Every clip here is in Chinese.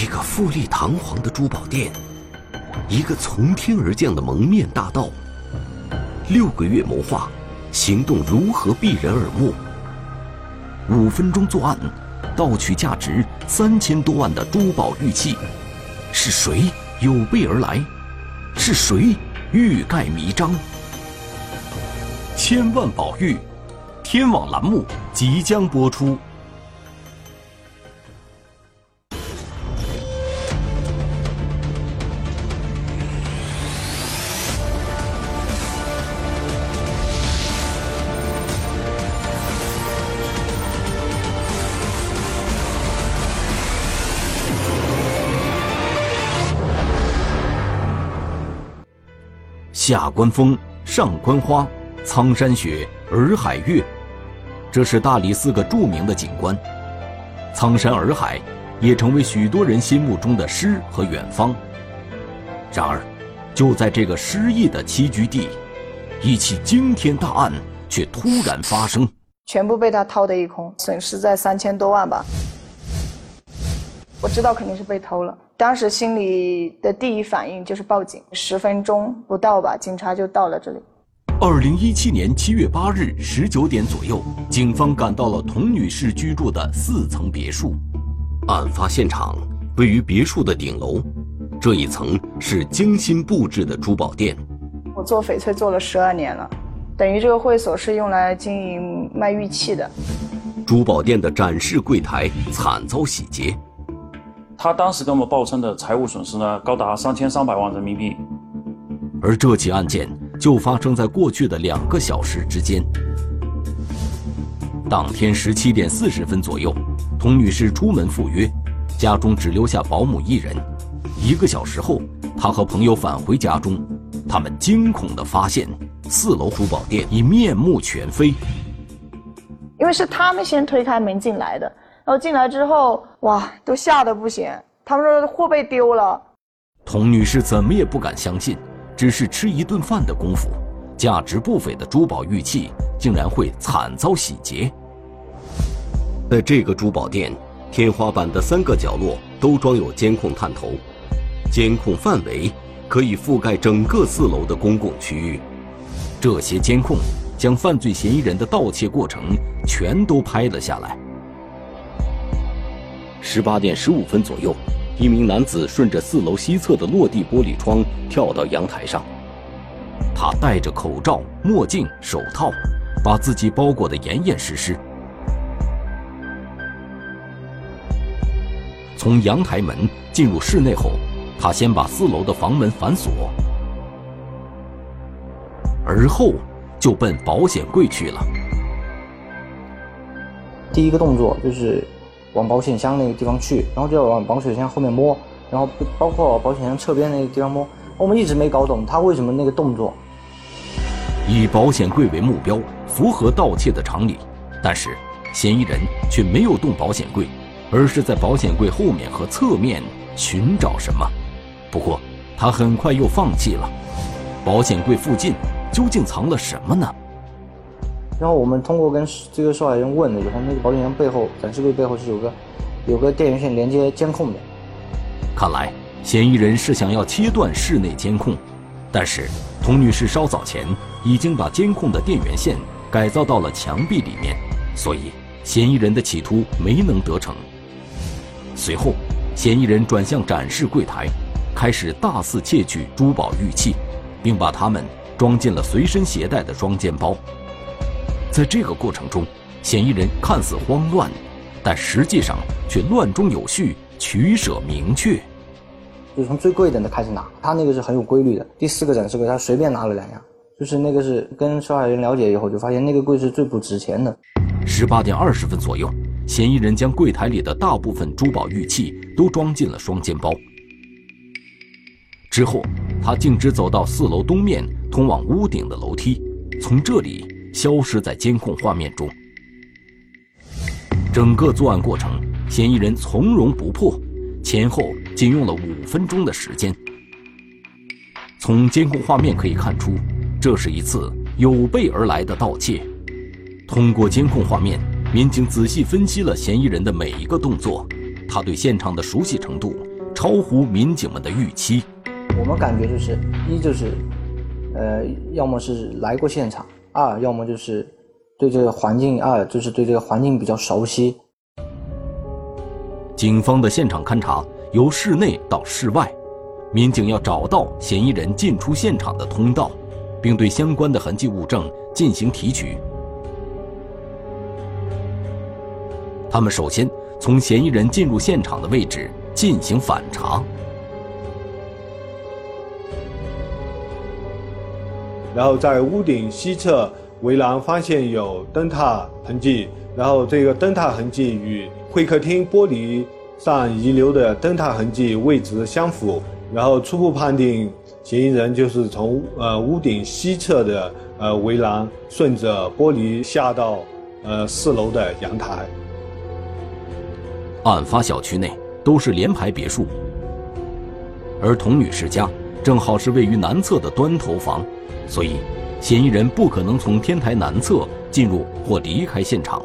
一个富丽堂皇的珠宝店，一个从天而降的蒙面大盗。六个月谋划，行动如何避人耳目？五分钟作案，盗取价值三千多万的珠宝玉器，是谁有备而来？是谁欲盖弥彰？千万宝玉，天网栏目即将播出。下关风，上关花，苍山雪，洱海月，这是大理四个著名的景观。苍山洱海也成为许多人心目中的诗和远方。然而，就在这个诗意的栖居地，一起惊天大案却突然发生，全部被他掏得一空，损失在三千多万吧。我知道肯定是被偷了。当时心里的第一反应就是报警，十分钟不到吧，警察就到了这里。二零一七年七月八日十九点左右，警方赶到了童女士居住的四层别墅。案发现场位于别墅的顶楼，这一层是精心布置的珠宝店。我做翡翠做了十二年了，等于这个会所是用来经营卖玉器的。珠宝店的展示柜台惨遭洗劫。他当时跟我们报称的财务损失呢，高达三千三百万人民币。而这起案件就发生在过去的两个小时之间。当天十七点四十分左右，童女士出门赴约，家中只留下保姆一人。一个小时后，她和朋友返回家中，他们惊恐地发现，四楼珠宝店已面目全非。因为是他们先推开门进来的。然后进来之后，哇，都吓得不行。他们说货被丢了。童女士怎么也不敢相信，只是吃一顿饭的功夫，价值不菲的珠宝玉器竟然会惨遭洗劫。在这个珠宝店，天花板的三个角落都装有监控探头，监控范围可以覆盖整个四楼的公共区域。这些监控将犯罪嫌疑人的盗窃过程全都拍了下来。十八点十五分左右，一名男子顺着四楼西侧的落地玻璃窗跳到阳台上。他戴着口罩、墨镜、手套，把自己包裹得严严实实。从阳台门进入室内后，他先把四楼的房门反锁，而后就奔保险柜去了。第一个动作就是。往保险箱那个地方去，然后就要往保险箱后面摸，然后包括保险箱侧边那个地方摸。我们一直没搞懂他为什么那个动作。以保险柜为目标，符合盗窃的常理，但是嫌疑人却没有动保险柜，而是在保险柜后面和侧面寻找什么。不过他很快又放弃了。保险柜附近究竟藏了什么呢？然后我们通过跟这个受害人问了以后，那个保险箱背后展示柜背后是有个有个电源线连接监控的。看来嫌疑人是想要切断室内监控，但是童女士稍早前已经把监控的电源线改造到了墙壁里面，所以嫌疑人的企图没能得逞。随后，嫌疑人转向展示柜台，开始大肆窃取珠宝玉器，并把它们装进了随身携带的双肩包。在这个过程中，嫌疑人看似慌乱，但实际上却乱中有序，取舍明确。就从最贵的那开始拿，他那个是很有规律的。第四个展示柜，他随便拿了两样，就是那个是跟受害人了解以后，就发现那个柜是最不值钱的。十八点二十分左右，嫌疑人将柜台里的大部分珠宝玉器都装进了双肩包。之后，他径直走到四楼东面通往屋顶的楼梯，从这里。消失在监控画面中。整个作案过程，嫌疑人从容不迫，前后仅用了五分钟的时间。从监控画面可以看出，这是一次有备而来的盗窃。通过监控画面，民警仔细分析了嫌疑人的每一个动作，他对现场的熟悉程度超乎民警们的预期。我们感觉就是一就是，呃，要么是来过现场，二要么就是对这个环境，二就是对这个环境比较熟悉。警方的现场勘查由室内到室外，民警要找到嫌疑人进出现场的通道，并对相关的痕迹物证进行提取。他们首先从嫌疑人进入现场的位置进行反查，然后在屋顶西侧围栏发现有灯塔痕迹，然后这个灯塔痕迹与会客厅玻璃上遗留的灯塔痕迹位置相符，然后初步判定嫌疑人就是从呃屋顶西侧的呃围栏顺着玻璃下到呃四楼的阳台。案发小区内都是联排别墅，而童女士家正好是位于南侧的端头房，所以嫌疑人不可能从天台南侧进入或离开现场。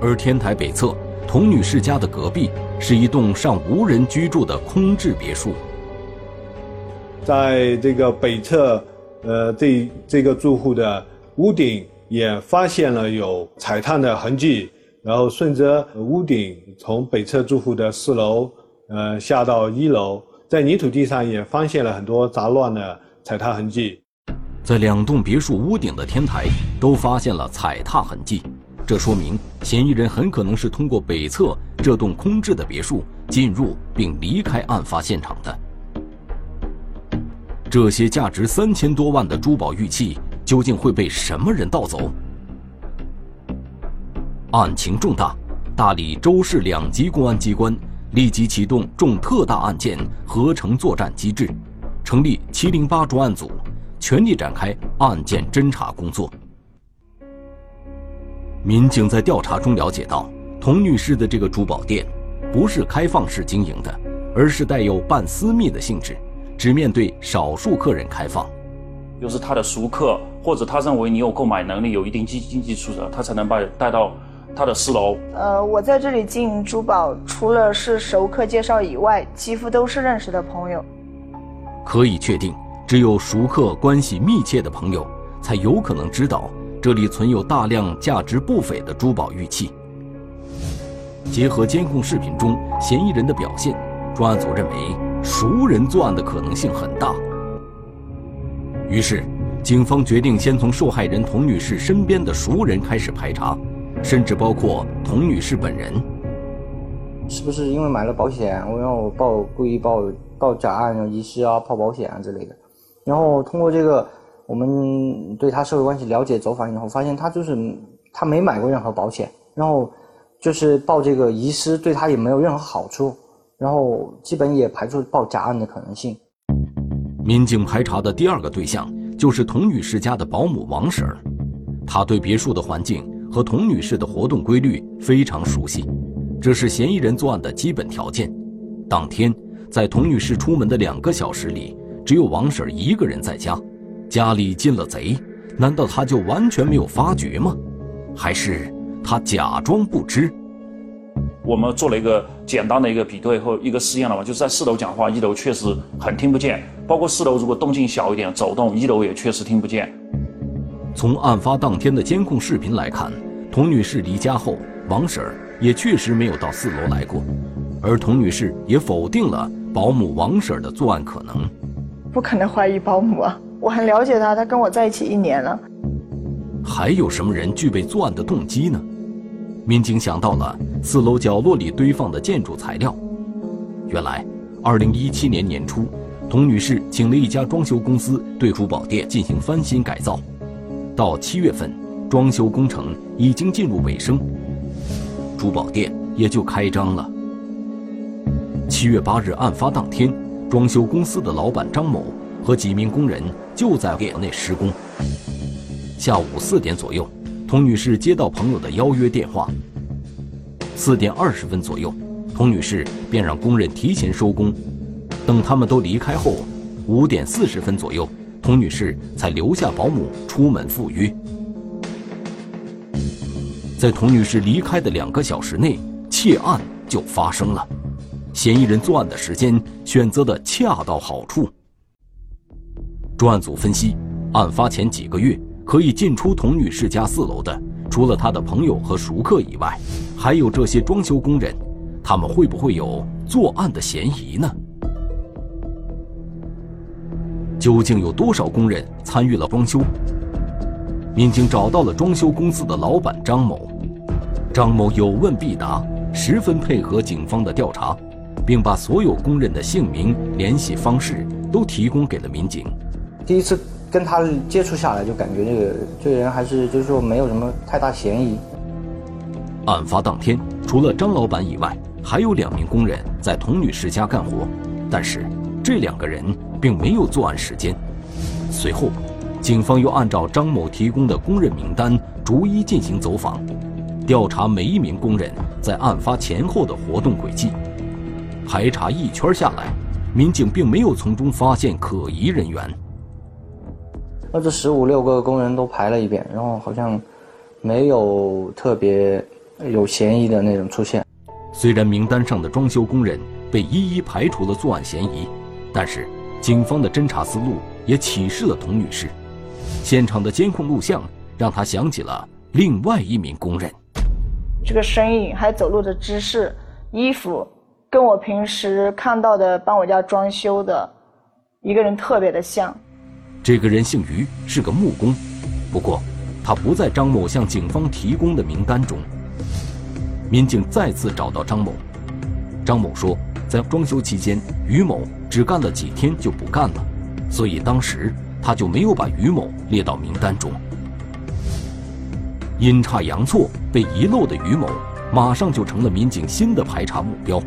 而天台北侧童女士家的隔壁是一栋尚无人居住的空置别墅，在这个北侧，呃，这这个住户的屋顶也发现了有踩踏的痕迹。然后顺着屋顶从北侧住户的四楼，呃，下到一楼，在泥土地上也发现了很多杂乱的踩踏痕迹。在两栋别墅屋顶的天台都发现了踩踏痕迹，这说明嫌疑人很可能是通过北侧这栋空置的别墅进入并离开案发现场的。这些价值三千多万的珠宝玉器究竟会被什么人盗走？案情重大，大理、州市两级公安机关立即启动重特大案件合成作战机制，成立“七零八”专案组，全力展开案件侦查工作。民警在调查中了解到，童女士的这个珠宝店不是开放式经营的，而是带有半私密的性质，只面对少数客人开放。又是他的熟客，或者他认为你有购买能力、有一定经经济素质，他才能把带到。他的四楼。呃，我在这里经营珠宝，除了是熟客介绍以外，几乎都是认识的朋友。可以确定，只有熟客关系密切的朋友，才有可能知道这里存有大量价值不菲的珠宝玉器。结合监控视频中嫌疑人的表现，专案组认为熟人作案的可能性很大。于是，警方决定先从受害人童女士身边的熟人开始排查。甚至包括童女士本人，是不是因为买了保险，我让我报故意报报假案、遗失啊、报保险啊之类的？然后通过这个，我们对他社会关系了解走访以后，发现他就是他没买过任何保险，然后就是报这个遗失对他也没有任何好处，然后基本也排除报假案的可能性。民警排查的第二个对象就是童女士家的保姆王婶儿，她对别墅的环境。和童女士的活动规律非常熟悉，这是嫌疑人作案的基本条件。当天，在童女士出门的两个小时里，只有王婶一个人在家，家里进了贼，难道她就完全没有发觉吗？还是她假装不知？我们做了一个简单的一个比对和一个试验了嘛，就是在四楼讲话，一楼确实很听不见，包括四楼如果动静小一点走动，一楼也确实听不见。从案发当天的监控视频来看，童女士离家后，王婶儿也确实没有到四楼来过，而童女士也否定了保姆王婶儿的作案可能。不可能怀疑保姆啊！我很了解她，她跟我在一起一年了。还有什么人具备作案的动机呢？民警想到了四楼角落里堆放的建筑材料。原来，二零一七年年初，童女士请了一家装修公司对珠宝店进行翻新改造。到七月份，装修工程已经进入尾声，珠宝店也就开张了。七月八日案发当天，装修公司的老板张某和几名工人就在店内施工。下午四点左右，童女士接到朋友的邀约电话。四点二十分左右，童女士便让工人提前收工。等他们都离开后，五点四十分左右。童女士才留下保姆出门赴约。在童女士离开的两个小时内，窃案就发生了。嫌疑人作案的时间选择的恰到好处。专案组分析，案发前几个月可以进出童女士家四楼的，除了她的朋友和熟客以外，还有这些装修工人，他们会不会有作案的嫌疑呢？究竟有多少工人参与了装修？民警找到了装修公司的老板张某，张某有问必答，十分配合警方的调查，并把所有工人的姓名、联系方式都提供给了民警。第一次跟他接触下来，就感觉这个这个人还是就是说没有什么太大嫌疑。案发当天，除了张老板以外，还有两名工人在童女士家干活，但是这两个人并没有作案时间。随后。警方又按照张某提供的工人名单，逐一进行走访，调查每一名工人在案发前后的活动轨迹。排查一圈下来，民警并没有从中发现可疑人员。那这十五六个工人都排了一遍，然后好像没有特别有嫌疑的那种出现。虽然名单上的装修工人被一一排除了作案嫌疑，但是警方的侦查思路也启示了童女士。现场的监控录像让她想起了另外一名工人，这个身影还走路的姿势、衣服，跟我平时看到的帮我家装修的一个人特别的像。这个人姓于，是个木工，不过他不在张某向警方提供的名单中。民警再次找到张某，张某说，在装修期间，于某只干了几天就不干了，所以当时。他就没有把于某列到名单中。阴差阳错被遗漏的于某，马上就成了民警新的排查目标。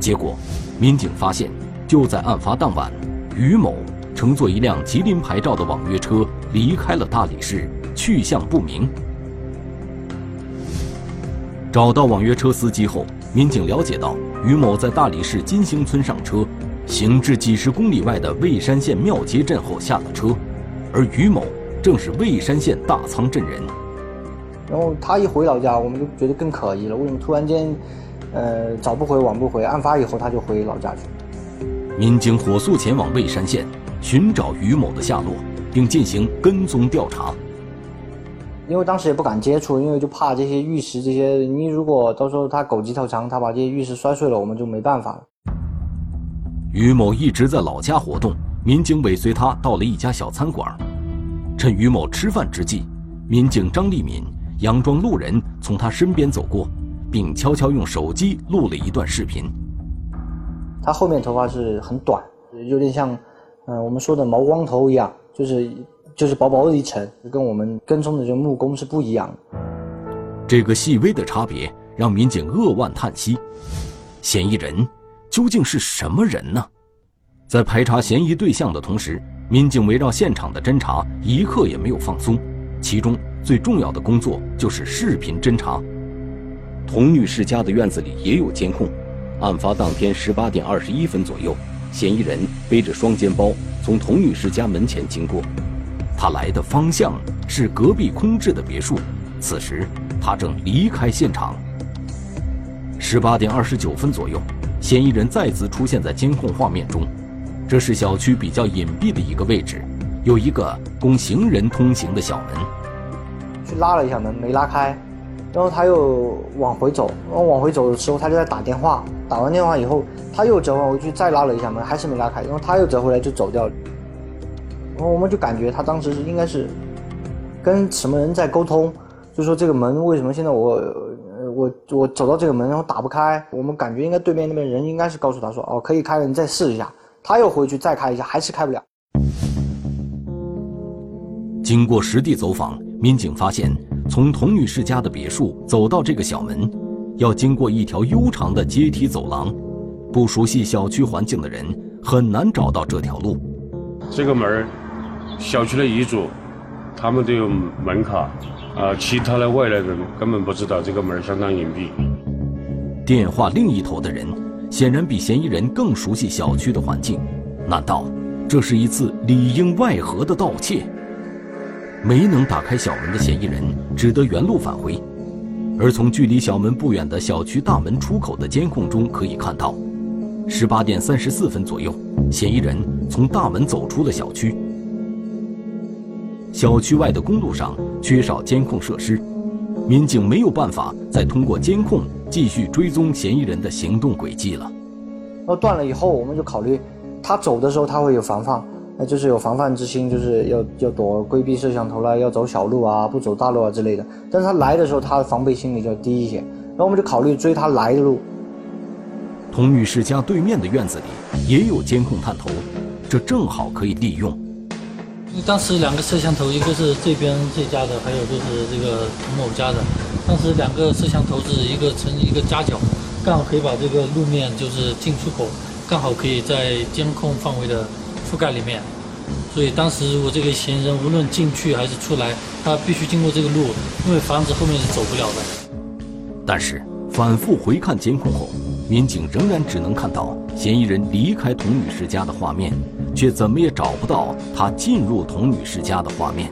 结果，民警发现，就在案发当晚，于某乘坐一辆吉林牌照的网约车离开了大理市，去向不明。找到网约车司机后，民警了解到，于某在大理市金星村上车。行至几十公里外的蔚山县庙街镇后下了车，而于某正是蔚山县大仓镇人。然后他一回老家，我们就觉得更可疑了。为什么突然间，呃，早不回晚不回？案发以后他就回老家去。民警火速前往蔚山县寻找于某的下落，并进行跟踪调查。因为当时也不敢接触，因为就怕这些玉石这些，你如果到时候他狗急跳墙，他把这些玉石摔碎了，我们就没办法了。于某一直在老家活动，民警尾随他到了一家小餐馆。趁于某吃饭之际，民警张立敏佯装路人从他身边走过，并悄悄用手机录了一段视频。他后面头发是很短，有点像，嗯，我们说的毛光头一样，就是就是薄薄的一层，跟我们跟踪的这个木工是不一样的。这个细微的差别让民警扼腕叹息：嫌疑人。究竟是什么人呢？在排查嫌疑对象的同时，民警围绕现场的侦查一刻也没有放松。其中最重要的工作就是视频侦查。童女士家的院子里也有监控。案发当天十八点二十一分左右，嫌疑人背着双肩包从童女士家门前经过，他来的方向是隔壁空置的别墅。此时他正离开现场。十八点二十九分左右。嫌疑人再次出现在监控画面中，这是小区比较隐蔽的一个位置，有一个供行人通行的小门。去拉了一下门，没拉开，然后他又往回走，然后往回走的时候，他就在打电话。打完电话以后，他又折返回去，再拉了一下门，还是没拉开，然后他又折回来就走掉了。然后我们就感觉他当时是应该是跟什么人在沟通，就说这个门为什么现在我。我我走到这个门，然后打不开。我们感觉应该对面那边人应该是告诉他说：“哦，可以开了，你再试一下。”他又回去再开一下，还是开不了。经过实地走访，民警发现，从童女士家的别墅走到这个小门，要经过一条悠长的阶梯走廊。不熟悉小区环境的人很难找到这条路。这个门小区的遗嘱，他们都有门卡。啊，其他的外来人根本不知道这个门相当隐蔽。电话另一头的人显然比嫌疑人更熟悉小区的环境，难道这是一次里应外合的盗窃？没能打开小门的嫌疑人只得原路返回，而从距离小门不远的小区大门出口的监控中可以看到，十八点三十四分左右，嫌疑人从大门走出了小区。小区外的公路上缺少监控设施，民警没有办法再通过监控继续追踪嫌疑人的行动轨迹了。那断了以后，我们就考虑，他走的时候他会有防范，那就是有防范之心，就是要要躲规避摄像头啦，要走小路啊，不走大路啊之类的。但是他来的时候，他的防备心理就要低一些。然后我们就考虑追他来的路。童女士家对面的院子里也有监控探头，这正好可以利用。当时两个摄像头，一个是这边这家的，还有就是这个童某家的。当时两个摄像头是一个成一个夹角。刚好可以把这个路面就是进出口，刚好可以在监控范围的覆盖里面，所以当时我这个嫌疑人无论进去还是出来，他必须经过这个路，因为房子后面是走不了的。但是反复回看监控后，民警仍然只能看到嫌疑人离开童女士家的画面，却怎么也找不到他进入童女士家的画面。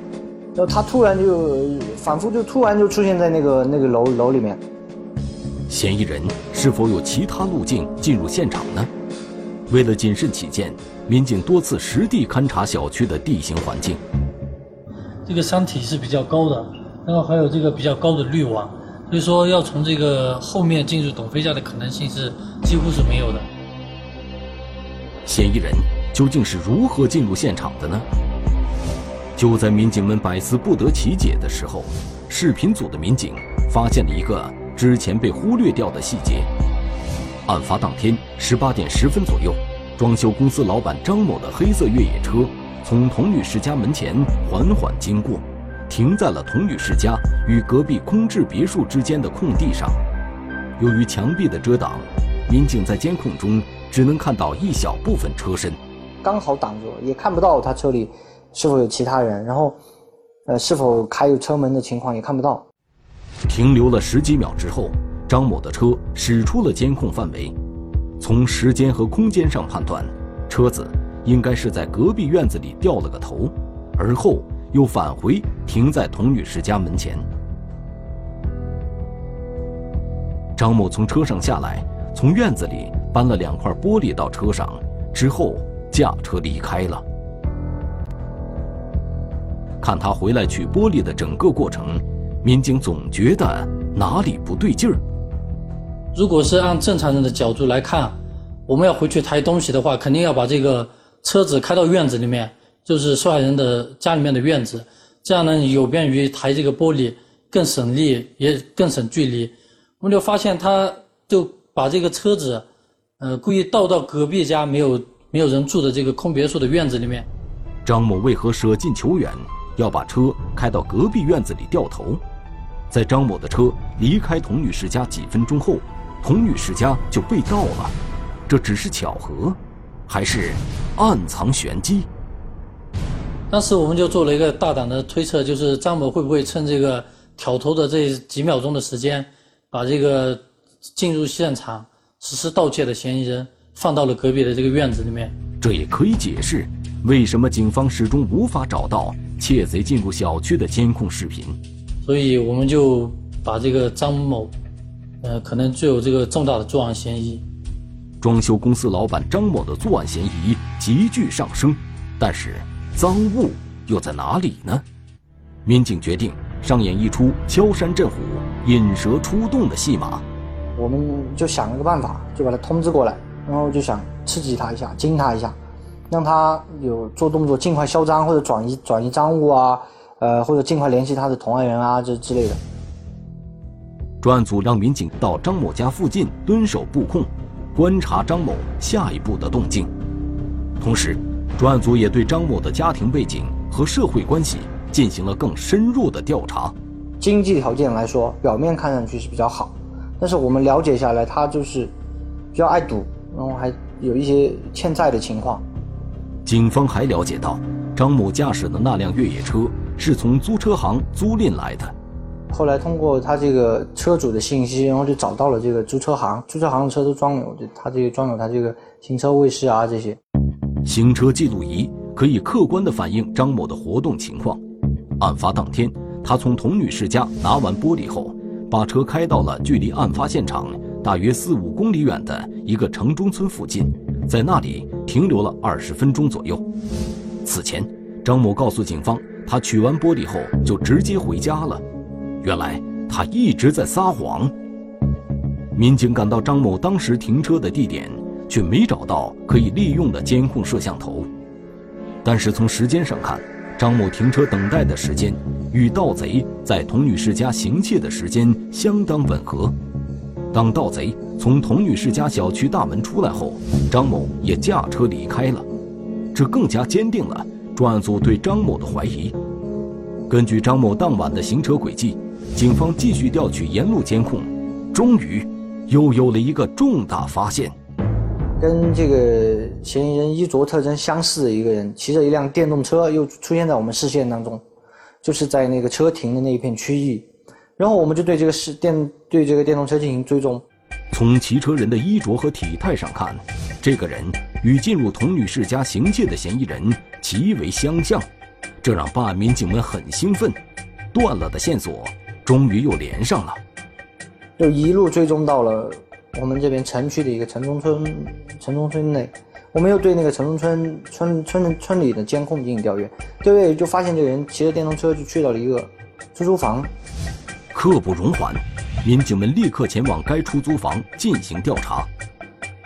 然后他突然就反复就突然就出现在那个那个楼楼里面。嫌疑人是否有其他路径进入现场呢？为了谨慎起见，民警多次实地勘察小区的地形环境。这个山体是比较高的，然后还有这个比较高的绿网，所以说要从这个后面进入董飞家的可能性是几乎是没有的。嫌疑人究竟是如何进入现场的呢？就在民警们百思不得其解的时候，视频组的民警发现了一个。之前被忽略掉的细节。案发当天十八点十分左右，装修公司老板张某的黑色越野车从童女士家门前缓缓经过，停在了童女士家与隔壁空置别墅之间的空地上。由于墙壁的遮挡，民警在监控中只能看到一小部分车身，刚好挡住，也看不到他车里是否有其他人，然后，呃，是否开有车门的情况也看不到。停留了十几秒之后，张某的车驶出了监控范围。从时间和空间上判断，车子应该是在隔壁院子里掉了个头，而后又返回停在童女士家门前。张某从车上下来，从院子里搬了两块玻璃到车上，之后驾车离开了。看他回来取玻璃的整个过程。民警总觉得哪里不对劲儿。如果是按正常人的角度来看，我们要回去抬东西的话，肯定要把这个车子开到院子里面，就是受害人的家里面的院子，这样呢有便于抬这个玻璃，更省力也更省距离。我们就发现他就把这个车子，呃，故意倒到隔壁家没有没有人住的这个空别墅的院子里面。张某为何舍近求远，要把车开到隔壁院子里掉头？在张某的车离开童女士家几分钟后，童女士家就被盗了。这只是巧合，还是暗藏玄机？当时我们就做了一个大胆的推测，就是张某会不会趁这个挑头的这几秒钟的时间，把这个进入现场实施盗窃的嫌疑人放到了隔壁的这个院子里面。这也可以解释为什么警方始终无法找到窃贼进入小区的监控视频。所以我们就把这个张某，呃，可能具有这个重大的作案嫌疑。装修公司老板张某的作案嫌疑急剧上升，但是赃物又在哪里呢？民警决定上演一出敲山震虎、引蛇出洞的戏码。我们就想了个办法，就把他通知过来，然后就想刺激他一下，惊他一下，让他有做动作，尽快销赃或者转移转移赃物啊。呃，或者尽快联系他的同案人啊，这之类的。专案组让民警到张某家附近蹲守布控，观察张某下一步的动静。同时，专案组也对张某的家庭背景和社会关系进行了更深入的调查。经济条件来说，表面看上去是比较好，但是我们了解下来，他就是比较爱赌，然后还有一些欠债的情况。警方还了解到，张某驾驶的那辆越野车。是从租车行租赁来的，后来通过他这个车主的信息，然后就找到了这个租车行。租车行的车都装有，就他这个装有他这个行车卫士啊这些。行车记录仪可以客观的反映张某的活动情况。案发当天，他从童女士家拿完玻璃后，把车开到了距离案发现场大约四五公里远的一个城中村附近，在那里停留了二十分钟左右。此前，张某告诉警方，他取完玻璃后就直接回家了。原来他一直在撒谎。民警赶到张某当时停车的地点，却没找到可以利用的监控摄像头。但是从时间上看，张某停车等待的时间与盗贼在童女士家行窃的时间相当吻合。当盗贼从童女士家小区大门出来后，张某也驾车离开了，这更加坚定了专案组对张某的怀疑。根据张某当晚的行车轨迹，警方继续调取沿路监控，终于又有了一个重大发现。跟这个嫌疑人衣着特征相似的一个人，骑着一辆电动车又出现在我们视线当中，就是在那个车停的那一片区域，然后我们就对这个是电对这个电动车进行追踪。从骑车人的衣着和体态上看，这个人与进入童女士家行窃的嫌疑人极为相像，这让办案民警们很兴奋，断了的线索终于又连上了，就一路追踪到了。我们这边城区的一个城中村，城中村内，我们又对那个城中村村村村里的监控进行调阅，调阅就发现这个人骑着电动车就去到了一个出租房。刻不容缓，民警们立刻前往该出租房进行调查，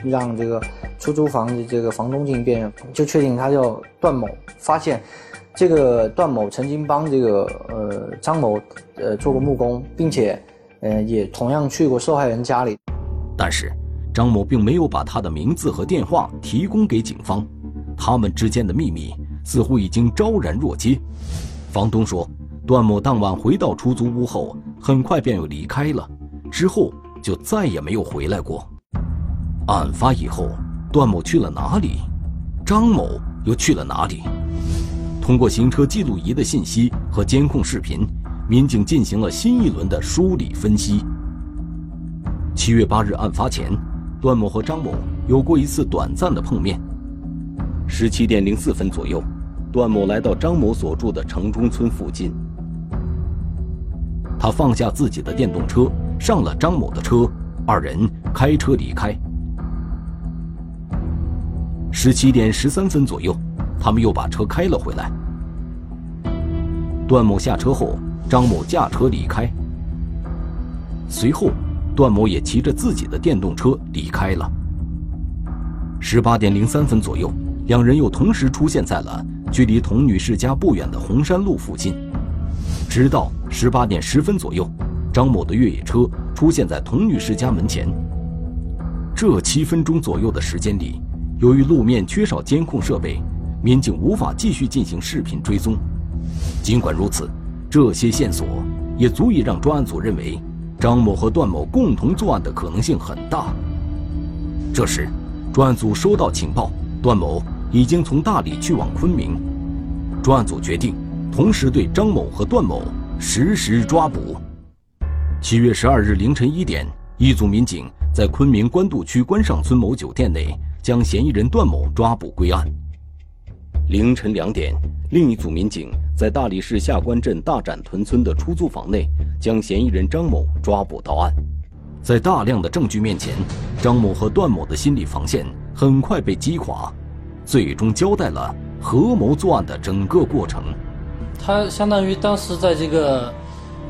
让这个出租房的这个房东进行辨认，就确定他叫段某。发现这个段某曾经帮这个呃张某呃做过木工，并且呃也同样去过受害人家里。但是，张某并没有把他的名字和电话提供给警方，他们之间的秘密似乎已经昭然若揭。房东说，段某当晚回到出租屋后，很快便又离开了，之后就再也没有回来过。案发以后，段某去了哪里？张某又去了哪里？通过行车记录仪的信息和监控视频，民警进行了新一轮的梳理分析。七月八日案发前，段某和张某有过一次短暂的碰面。十七点零四分左右，段某来到张某所住的城中村附近，他放下自己的电动车，上了张某的车，二人开车离开。十七点十三分左右，他们又把车开了回来。段某下车后，张某驾车离开，随后。段某也骑着自己的电动车离开了。十八点零三分左右，两人又同时出现在了距离童女士家不远的红山路附近。直到十八点十分左右，张某的越野车出现在童女士家门前。这七分钟左右的时间里，由于路面缺少监控设备，民警无法继续进行视频追踪。尽管如此，这些线索也足以让专案组认为。张某和段某共同作案的可能性很大。这时，专案组收到情报，段某已经从大理去往昆明。专案组决定同时对张某和段某实施抓捕。七月十二日凌晨一点，一组民警在昆明官渡区关上村某酒店内将嫌疑人段某抓捕归案。凌晨两点，另一组民警在大理市下关镇大展屯村的出租房内。将嫌疑人张某抓捕到案，在大量的证据面前，张某和段某的心理防线很快被击垮，最终交代了合谋作案的整个过程。他相当于当时在这个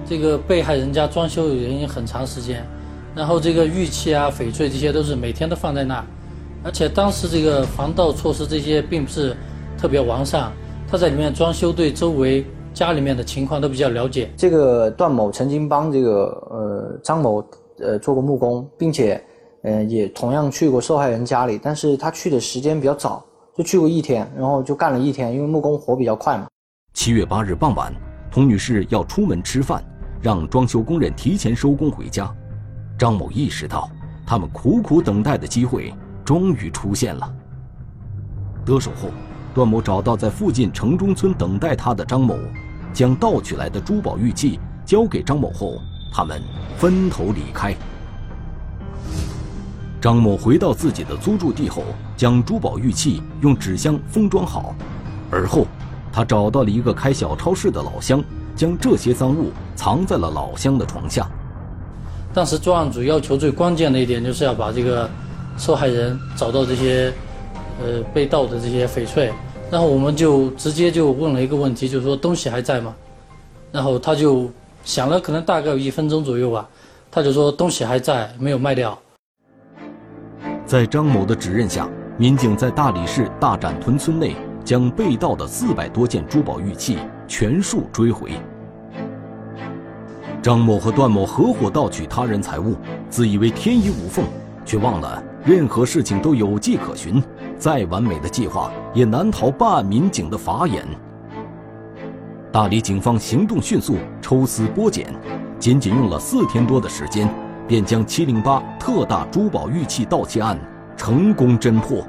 这个被害人家装修已经很长时间，然后这个玉器啊、翡翠这些都是每天都放在那，而且当时这个防盗措施这些并不是特别完善，他在里面装修对周围。家里面的情况都比较了解。这个段某曾经帮这个呃张某呃做过木工，并且呃也同样去过受害人家里，但是他去的时间比较早，就去过一天，然后就干了一天，因为木工活比较快嘛。七月八日傍晚，童女士要出门吃饭，让装修工人提前收工回家。张某意识到，他们苦苦等待的机会终于出现了。得手后，段某找到在附近城中村等待他的张某。将盗取来的珠宝玉器交给张某后，他们分头离开。张某回到自己的租住地后，将珠宝玉器用纸箱封装好，而后他找到了一个开小超市的老乡，将这些赃物藏在了老乡的床下。当时专案组要求最关键的一点就是要把这个受害人找到这些呃被盗的这些翡翠，然后我们就直接就问了一个问题，就是说东西还在吗？然后他就想了可能大概有一分钟左右吧，他就说东西还在，没有卖掉。在张某的指认下，民警在大理市大展屯村内将被盗的四百多件珠宝玉器全数追回。张某和段某合伙盗取他人财物，自以为天衣无缝，却忘了任何事情都有迹可循，再完美的计划也难逃办案民警的法眼。大理警方行动迅速，抽丝剥茧，仅仅用了四天多的时间。便将七零八特大珠宝玉器盗窃案成功侦破。